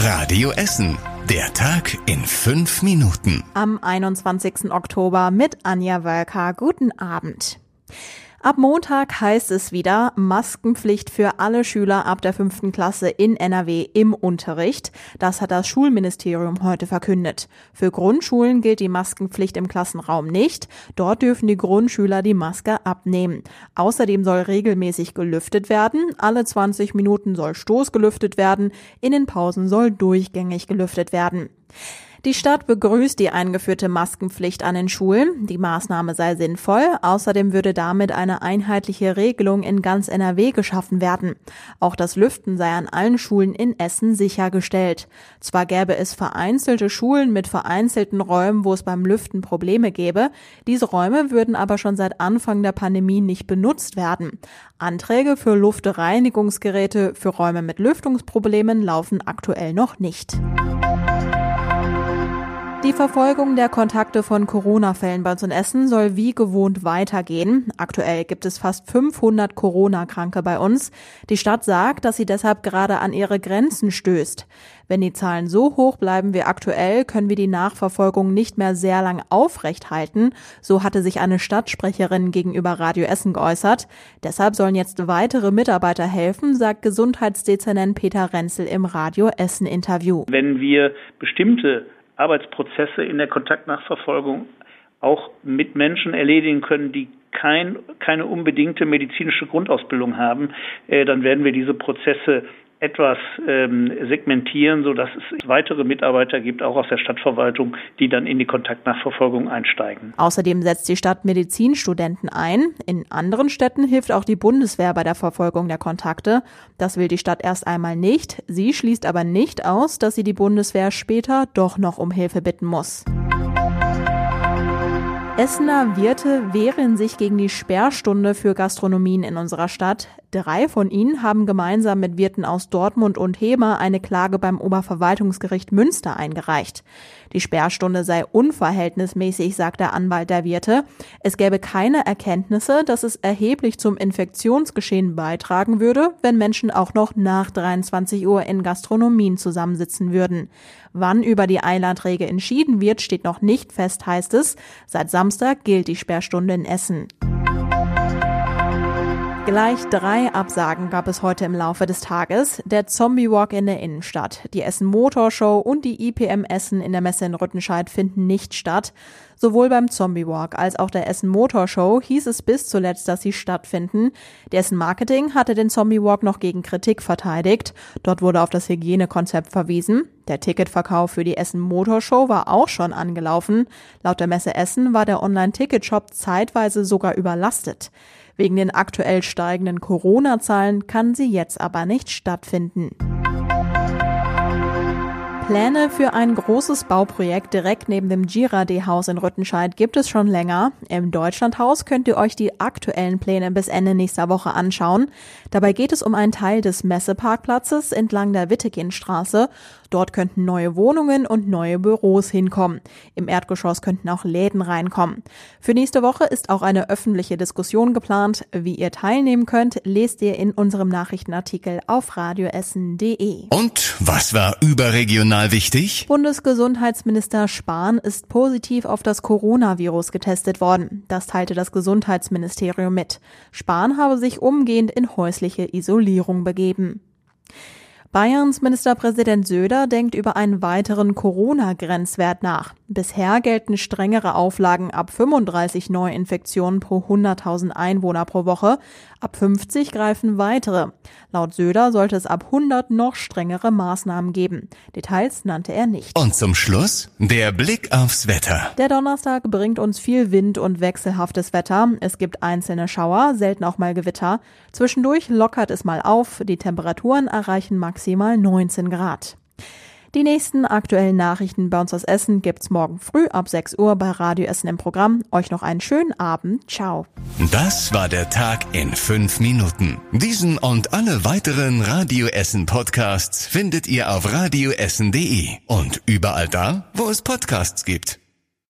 Radio Essen. Der Tag in fünf Minuten. Am 21. Oktober mit Anja Wölker. Guten Abend. Ab Montag heißt es wieder Maskenpflicht für alle Schüler ab der fünften Klasse in NRW im Unterricht. Das hat das Schulministerium heute verkündet. Für Grundschulen gilt die Maskenpflicht im Klassenraum nicht. Dort dürfen die Grundschüler die Maske abnehmen. Außerdem soll regelmäßig gelüftet werden. Alle 20 Minuten soll Stoß gelüftet werden. In den Pausen soll durchgängig gelüftet werden. Die Stadt begrüßt die eingeführte Maskenpflicht an den Schulen. Die Maßnahme sei sinnvoll. Außerdem würde damit eine einheitliche Regelung in ganz NRW geschaffen werden. Auch das Lüften sei an allen Schulen in Essen sichergestellt. Zwar gäbe es vereinzelte Schulen mit vereinzelten Räumen, wo es beim Lüften Probleme gäbe. Diese Räume würden aber schon seit Anfang der Pandemie nicht benutzt werden. Anträge für Luftreinigungsgeräte für Räume mit Lüftungsproblemen laufen aktuell noch nicht. Die Verfolgung der Kontakte von Corona-Fällen bei uns in Essen soll wie gewohnt weitergehen. Aktuell gibt es fast 500 Corona-Kranke bei uns. Die Stadt sagt, dass sie deshalb gerade an ihre Grenzen stößt. Wenn die Zahlen so hoch bleiben wie aktuell, können wir die Nachverfolgung nicht mehr sehr lang aufrecht halten. So hatte sich eine Stadtsprecherin gegenüber Radio Essen geäußert. Deshalb sollen jetzt weitere Mitarbeiter helfen, sagt Gesundheitsdezernent Peter Renzel im Radio Essen Interview. Wenn wir bestimmte Arbeitsprozesse in der Kontaktnachverfolgung auch mit Menschen erledigen können, die kein, keine unbedingte medizinische Grundausbildung haben, äh, dann werden wir diese Prozesse etwas ähm, segmentieren, so dass es weitere Mitarbeiter gibt, auch aus der Stadtverwaltung, die dann in die Kontaktnachverfolgung einsteigen. Außerdem setzt die Stadt Medizinstudenten ein. In anderen Städten hilft auch die Bundeswehr bei der Verfolgung der Kontakte. Das will die Stadt erst einmal nicht. Sie schließt aber nicht aus, dass sie die Bundeswehr später doch noch um Hilfe bitten muss. Essener Wirte wehren sich gegen die Sperrstunde für Gastronomien in unserer Stadt. Drei von ihnen haben gemeinsam mit Wirten aus Dortmund und Hemer eine Klage beim Oberverwaltungsgericht Münster eingereicht. Die Sperrstunde sei unverhältnismäßig, sagt der Anwalt der Wirte. Es gäbe keine Erkenntnisse, dass es erheblich zum Infektionsgeschehen beitragen würde, wenn Menschen auch noch nach 23 Uhr in Gastronomien zusammensitzen würden. Wann über die Eilanträge entschieden wird, steht noch nicht fest, heißt es. Seit Samstag gilt die Sperrstunde in Essen. Gleich drei Absagen gab es heute im Laufe des Tages. Der Zombie Walk in der Innenstadt, die Essen Motor Show und die IPM Essen in der Messe in Rüttenscheid finden nicht statt. Sowohl beim Zombie Walk als auch der Essen Motor Show hieß es bis zuletzt, dass sie stattfinden. Der Essen Marketing hatte den Zombie Walk noch gegen Kritik verteidigt. Dort wurde auf das Hygienekonzept verwiesen. Der Ticketverkauf für die Essen Motor Show war auch schon angelaufen. Laut der Messe Essen war der Online-Ticketshop zeitweise sogar überlastet. Wegen den aktuell steigenden Corona-Zahlen kann sie jetzt aber nicht stattfinden. Pläne für ein großes Bauprojekt direkt neben dem Girardet-Haus in Rüttenscheid gibt es schon länger. Im Deutschlandhaus könnt ihr euch die aktuellen Pläne bis Ende nächster Woche anschauen. Dabei geht es um einen Teil des Messeparkplatzes entlang der Wittekindstraße. Dort könnten neue Wohnungen und neue Büros hinkommen. Im Erdgeschoss könnten auch Läden reinkommen. Für nächste Woche ist auch eine öffentliche Diskussion geplant. Wie ihr teilnehmen könnt, lest ihr in unserem Nachrichtenartikel auf radioessen.de. Und was war überregional Regional wichtig? Bundesgesundheitsminister Spahn ist positiv auf das Coronavirus getestet worden. Das teilte das Gesundheitsministerium mit. Spahn habe sich umgehend in häusliche Isolierung begeben. Bayerns Ministerpräsident Söder denkt über einen weiteren Corona-Grenzwert nach. Bisher gelten strengere Auflagen ab 35 Neuinfektionen pro 100.000 Einwohner pro Woche. Ab 50 greifen weitere. Laut Söder sollte es ab 100 noch strengere Maßnahmen geben. Details nannte er nicht. Und zum Schluss der Blick aufs Wetter. Der Donnerstag bringt uns viel Wind und wechselhaftes Wetter. Es gibt einzelne Schauer, selten auch mal Gewitter. Zwischendurch lockert es mal auf. Die Temperaturen erreichen maximal 19 Grad. Die nächsten aktuellen Nachrichten bei uns aus Essen gibt's morgen früh ab 6 Uhr bei Radio Essen im Programm. Euch noch einen schönen Abend. Ciao. Das war der Tag in fünf Minuten. Diesen und alle weiteren Radio Essen Podcasts findet ihr auf radioessen.de und überall da, wo es Podcasts gibt.